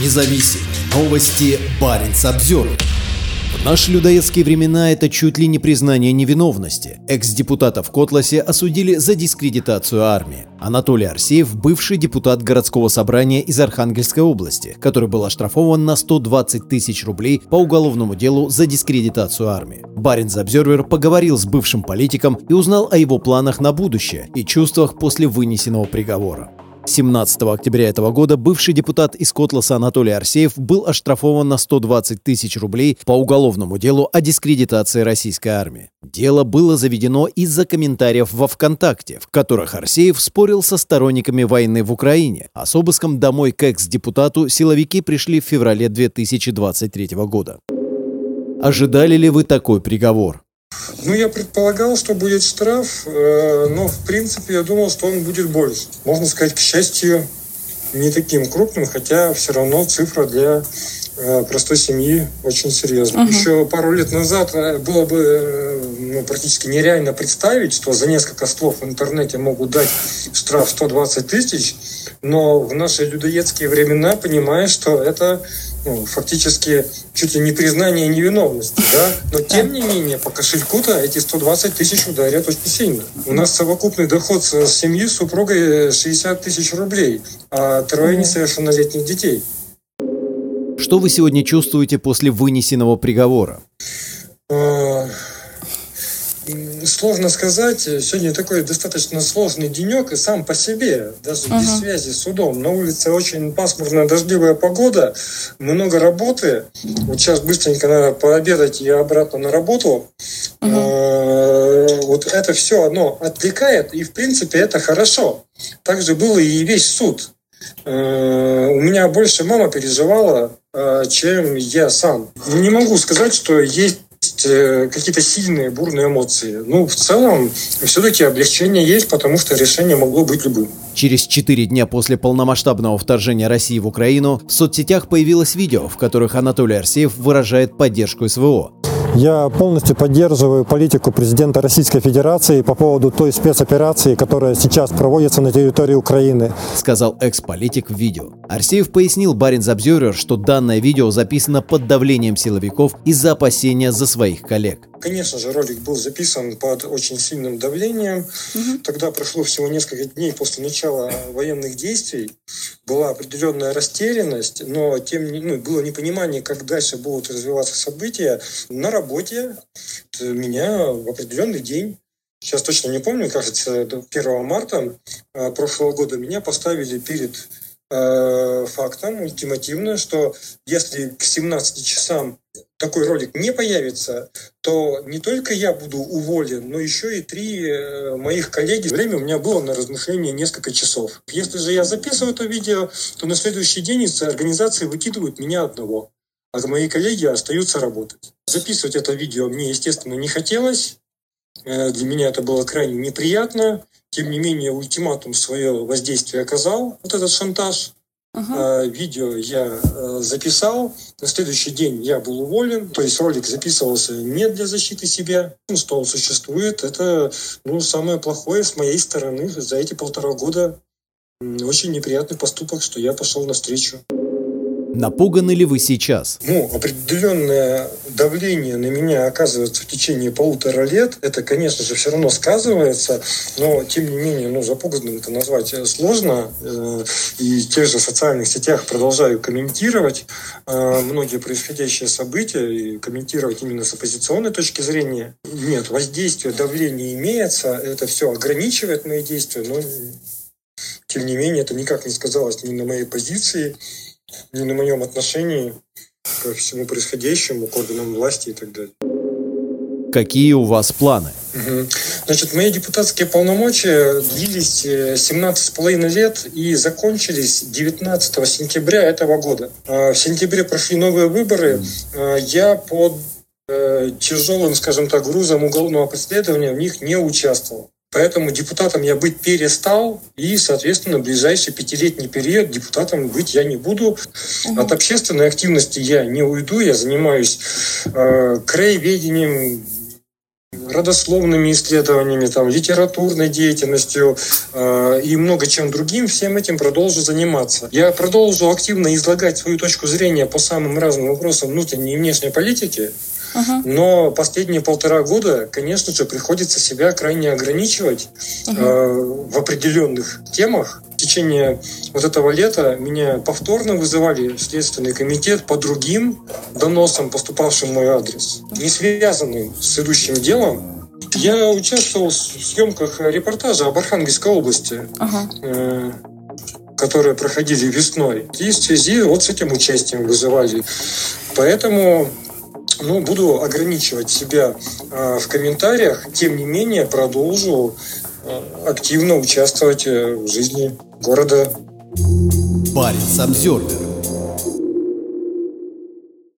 независим. Новости Баренц обзор. В наши людоедские времена это чуть ли не признание невиновности. Экс-депутата в Котласе осудили за дискредитацию армии. Анатолий Арсеев – бывший депутат городского собрания из Архангельской области, который был оштрафован на 120 тысяч рублей по уголовному делу за дискредитацию армии. Баренц Обзервер поговорил с бывшим политиком и узнал о его планах на будущее и чувствах после вынесенного приговора. 17 октября этого года бывший депутат из Котласа Анатолий Арсеев был оштрафован на 120 тысяч рублей по уголовному делу о дискредитации российской армии. Дело было заведено из-за комментариев во ВКонтакте, в которых Арсеев спорил со сторонниками войны в Украине. А с обыском домой к экс-депутату силовики пришли в феврале 2023 года. Ожидали ли вы такой приговор? Ну, я предполагал, что будет штраф, э, но, в принципе, я думал, что он будет больше. Можно сказать, к счастью, не таким крупным, хотя все равно цифра для э, простой семьи очень серьезная. Угу. Еще пару лет назад э, было бы ну, практически нереально представить, что за несколько слов в интернете могут дать штраф 120 тысяч, но в наши людоедские времена понимаешь, что это ну, фактически чуть ли не признание невиновности, да? Но тем не менее, по кошельку-то эти 120 тысяч ударят очень сильно. У нас совокупный доход с семьи с супругой 60 тысяч рублей, а трое несовершеннолетних детей. Что вы сегодня чувствуете после вынесенного приговора? Сложно сказать. Сегодня такой достаточно сложный денек, и сам по себе, даже uh-huh. без связи с судом. На улице очень пасмурная, дождливая погода, много работы. Вот сейчас быстренько надо пообедать и обратно на работу. Uh-huh. Вот это все одно отвлекает, и в принципе это хорошо. Так же было и весь суд. Э, у меня больше мама переживала, э, чем я сам. Не могу сказать, что есть какие-то сильные, бурные эмоции. Ну, в целом, все-таки облегчение есть, потому что решение могло быть любым. Через четыре дня после полномасштабного вторжения России в Украину в соцсетях появилось видео, в которых Анатолий Арсеев выражает поддержку СВО. Я полностью поддерживаю политику президента Российской Федерации по поводу той спецоперации, которая сейчас проводится на территории Украины. Сказал экс-политик в видео. Арсеев пояснил Баринс Обзервер, что данное видео записано под давлением силовиков из-за опасения за своих коллег. Конечно же, ролик был записан под очень сильным давлением. Угу. Тогда прошло всего несколько дней после начала военных действий. Была определенная растерянность, но тем не ну, было непонимание, как дальше будут развиваться события. На работе меня в определенный день сейчас точно не помню, кажется, 1 марта а, прошлого года меня поставили перед э, фактом ультимативно, что если к 17 часам такой ролик не появится, то не только я буду уволен, но еще и три э, моих коллеги. Время у меня было на размышление несколько часов. Если же я записываю это видео, то на следующий день из организации выкидывают меня одного, а мои коллеги остаются работать. Записывать это видео мне, естественно, не хотелось. Э, для меня это было крайне неприятно. Тем не менее, ультиматум свое воздействие оказал, вот этот шантаж. Uh-huh. Видео я э, записал. На следующий день я был уволен. То есть ролик записывался не для защиты себя. Ну, что он существует, это ну, самое плохое с моей стороны за эти полтора года. Очень неприятный поступок, что я пошел навстречу. Напуганы ли вы сейчас? Ну, определенное давление на меня оказывается в течение полутора лет. Это, конечно же, все равно сказывается, но, тем не менее, ну, запуганным это назвать сложно. Э, и в тех же социальных сетях продолжаю комментировать э, многие происходящие события и комментировать именно с оппозиционной точки зрения. Нет, воздействие, давление имеется, это все ограничивает мои действия, но, тем не менее, это никак не сказалось ни на моей позиции, не на моем отношении ко всему происходящему, к органам власти и так далее. Какие у вас планы? Угу. Значит, мои депутатские полномочия длились 17,5 э, лет и закончились 19 сентября этого года. А, в сентябре прошли новые выборы. А, я под э, тяжелым, скажем так, грузом уголовного преследования в них не участвовал. Поэтому депутатом я быть перестал, и, соответственно, в ближайший пятилетний период депутатом быть я не буду. Угу. От общественной активности я не уйду, я занимаюсь э, краеведением, родословными исследованиями, там, литературной деятельностью э, и много чем другим, всем этим продолжу заниматься. Я продолжу активно излагать свою точку зрения по самым разным вопросам внутренней и внешней политики, но последние полтора года, конечно же, приходится себя крайне ограничивать uh э, в определенных темах. В течение вот этого лета меня повторно вызывали в Следственный комитет по другим доносам, поступавшим в мой адрес, не связанным с идущим делом. Я участвовал в съемках репортажа об Архангельской области. uh Э, которые проходили весной. И в связи вот с этим участием вызывали. Поэтому ну, буду ограничивать себя э, в комментариях, тем не менее продолжу э, активно участвовать э, в жизни города. Парень Самсервер